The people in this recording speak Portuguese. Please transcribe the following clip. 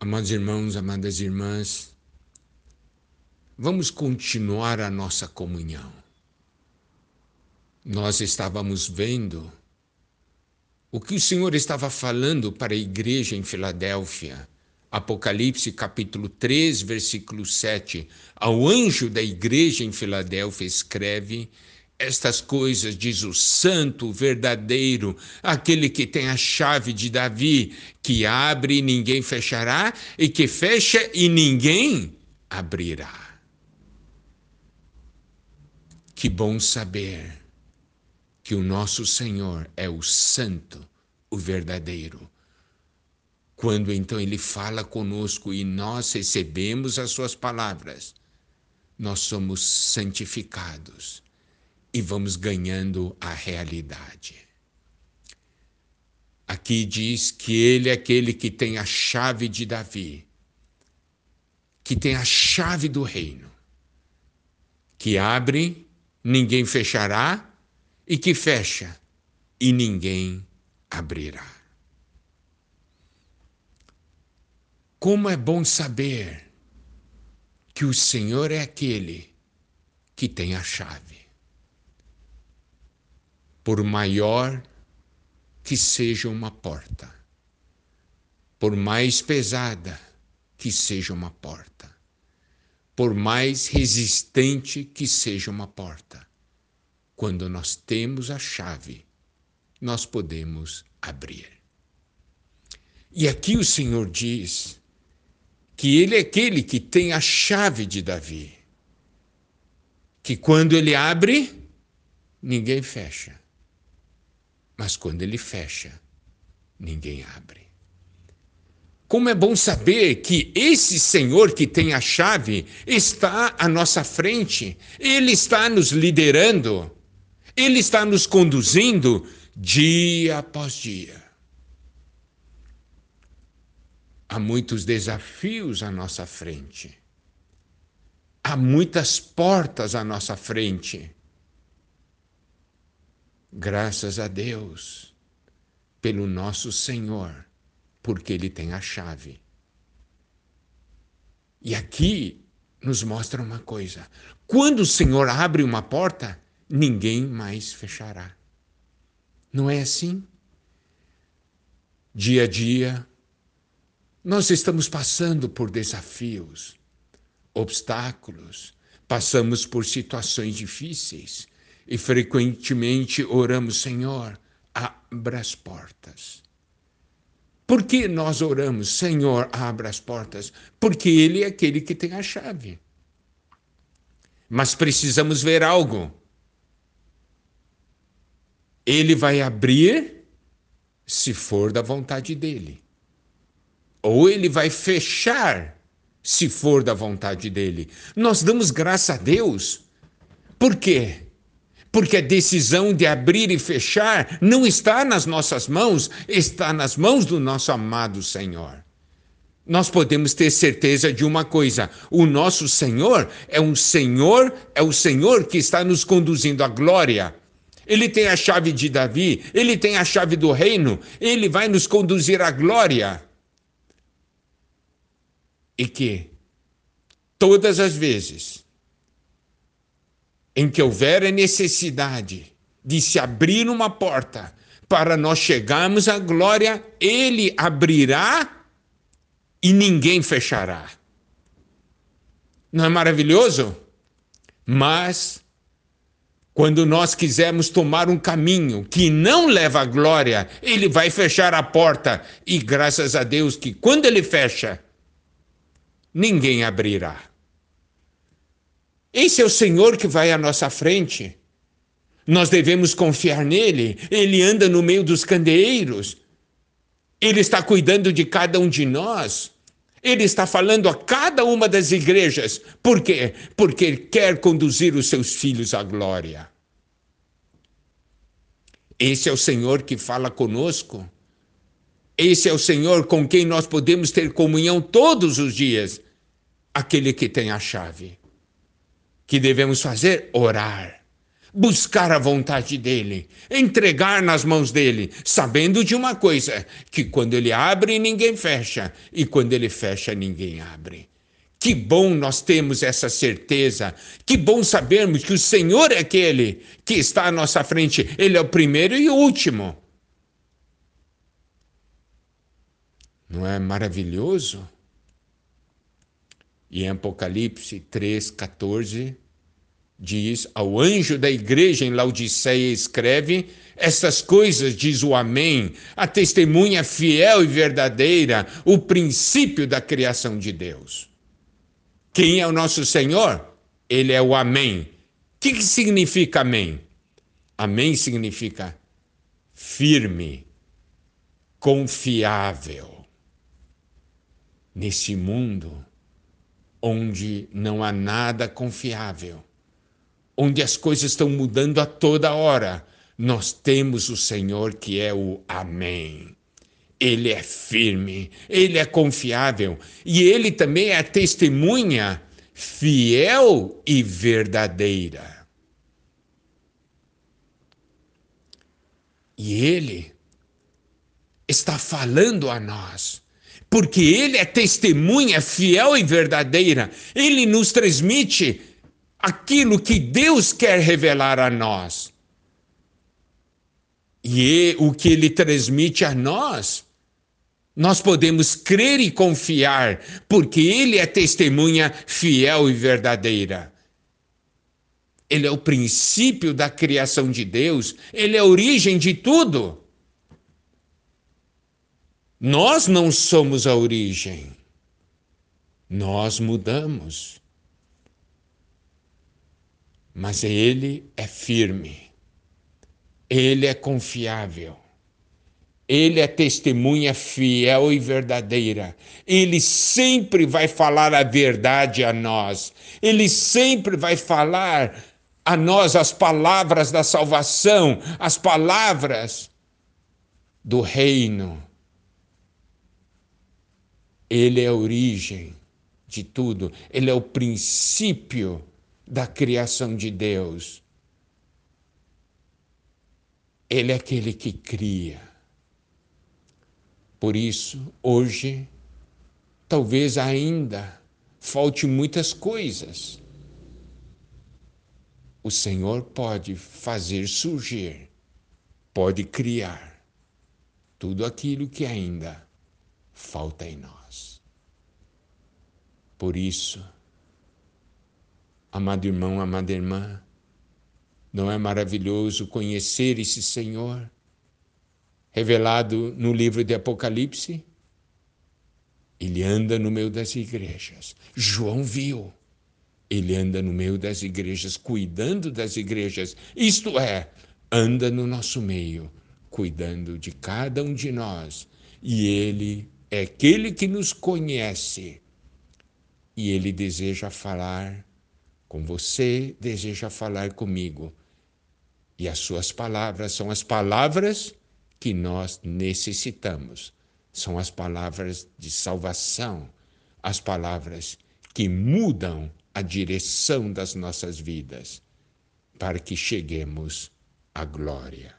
Amados irmãos, amadas irmãs, vamos continuar a nossa comunhão. Nós estávamos vendo o que o Senhor estava falando para a igreja em Filadélfia. Apocalipse capítulo 3, versículo 7. Ao anjo da igreja em Filadélfia escreve: Estas coisas diz o santo, verdadeiro, aquele que tem a chave de Davi, que abre e ninguém fechará, e que fecha e ninguém abrirá. Que bom saber que o nosso Senhor é o Santo, o verdadeiro. Quando então ele fala conosco e nós recebemos as suas palavras, nós somos santificados e vamos ganhando a realidade. Aqui diz que ele é aquele que tem a chave de Davi, que tem a chave do reino, que abre ninguém fechará, e que fecha, e ninguém abrirá. Como é bom saber que o Senhor é aquele que tem a chave. Por maior que seja uma porta, por mais pesada que seja uma porta, por mais resistente que seja uma porta. Quando nós temos a chave, nós podemos abrir. E aqui o Senhor diz que Ele é aquele que tem a chave de Davi, que quando Ele abre, ninguém fecha, mas quando Ele fecha, ninguém abre. Como é bom saber que esse Senhor que tem a chave está à nossa frente, Ele está nos liderando, Ele está nos conduzindo dia após dia. Há muitos desafios à nossa frente, há muitas portas à nossa frente. Graças a Deus pelo nosso Senhor porque ele tem a chave. E aqui nos mostra uma coisa: quando o Senhor abre uma porta, ninguém mais fechará. Não é assim? Dia a dia, nós estamos passando por desafios, obstáculos, passamos por situações difíceis e frequentemente oramos, Senhor, abra as portas. Por que nós oramos, Senhor, abra as portas? Porque Ele é aquele que tem a chave. Mas precisamos ver algo. Ele vai abrir se for da vontade dele. Ou ele vai fechar se for da vontade dele. Nós damos graça a Deus. Por quê? Porque a decisão de abrir e fechar não está nas nossas mãos, está nas mãos do nosso amado Senhor. Nós podemos ter certeza de uma coisa: o nosso Senhor é um Senhor, é o Senhor que está nos conduzindo à glória. Ele tem a chave de Davi, ele tem a chave do reino, ele vai nos conduzir à glória. E que todas as vezes em que houver a necessidade de se abrir uma porta para nós chegarmos à glória, ele abrirá e ninguém fechará. Não é maravilhoso? Mas, quando nós quisermos tomar um caminho que não leva à glória, ele vai fechar a porta. E graças a Deus que quando ele fecha, ninguém abrirá. Esse é o Senhor que vai à nossa frente. Nós devemos confiar nele. Ele anda no meio dos candeeiros. Ele está cuidando de cada um de nós. Ele está falando a cada uma das igrejas. Por quê? Porque ele quer conduzir os seus filhos à glória. Esse é o Senhor que fala conosco. Esse é o Senhor com quem nós podemos ter comunhão todos os dias. Aquele que tem a chave que devemos fazer? Orar. buscar a vontade dele, entregar nas mãos dele, sabendo de uma coisa: que quando ele abre, ninguém fecha, e quando ele fecha, ninguém abre. Que bom nós temos essa certeza. Que bom sabermos que o Senhor é aquele que está à nossa frente. Ele é o primeiro e o último. Não é maravilhoso? E em Apocalipse 3, 14, diz: Ao anjo da igreja em Laodiceia escreve: Essas coisas diz o Amém, a testemunha fiel e verdadeira, o princípio da criação de Deus. Quem é o nosso Senhor? Ele é o Amém. O que, que significa Amém? Amém significa firme, confiável. Nesse mundo onde não há nada confiável, onde as coisas estão mudando a toda hora, nós temos o Senhor que é o Amém. Ele é firme, ele é confiável e ele também é testemunha fiel e verdadeira. E ele está falando a nós, porque ele é testemunha fiel e verdadeira. Ele nos transmite aquilo que Deus quer revelar a nós. E o que ele transmite a nós nós podemos crer e confiar, porque Ele é testemunha fiel e verdadeira. Ele é o princípio da criação de Deus, Ele é a origem de tudo. Nós não somos a origem, nós mudamos. Mas Ele é firme, Ele é confiável. Ele é testemunha fiel e verdadeira. Ele sempre vai falar a verdade a nós. Ele sempre vai falar a nós as palavras da salvação, as palavras do reino. Ele é a origem de tudo. Ele é o princípio da criação de Deus. Ele é aquele que cria. Por isso, hoje, talvez ainda falte muitas coisas. O Senhor pode fazer surgir, pode criar tudo aquilo que ainda falta em nós. Por isso, amado irmão, amada irmã, não é maravilhoso conhecer esse Senhor? revelado no livro de Apocalipse, ele anda no meio das igrejas. João viu. Ele anda no meio das igrejas, cuidando das igrejas. Isto é, anda no nosso meio, cuidando de cada um de nós. E ele é aquele que nos conhece. E ele deseja falar com você, deseja falar comigo. E as suas palavras são as palavras que nós necessitamos. São as palavras de salvação, as palavras que mudam a direção das nossas vidas, para que cheguemos à glória.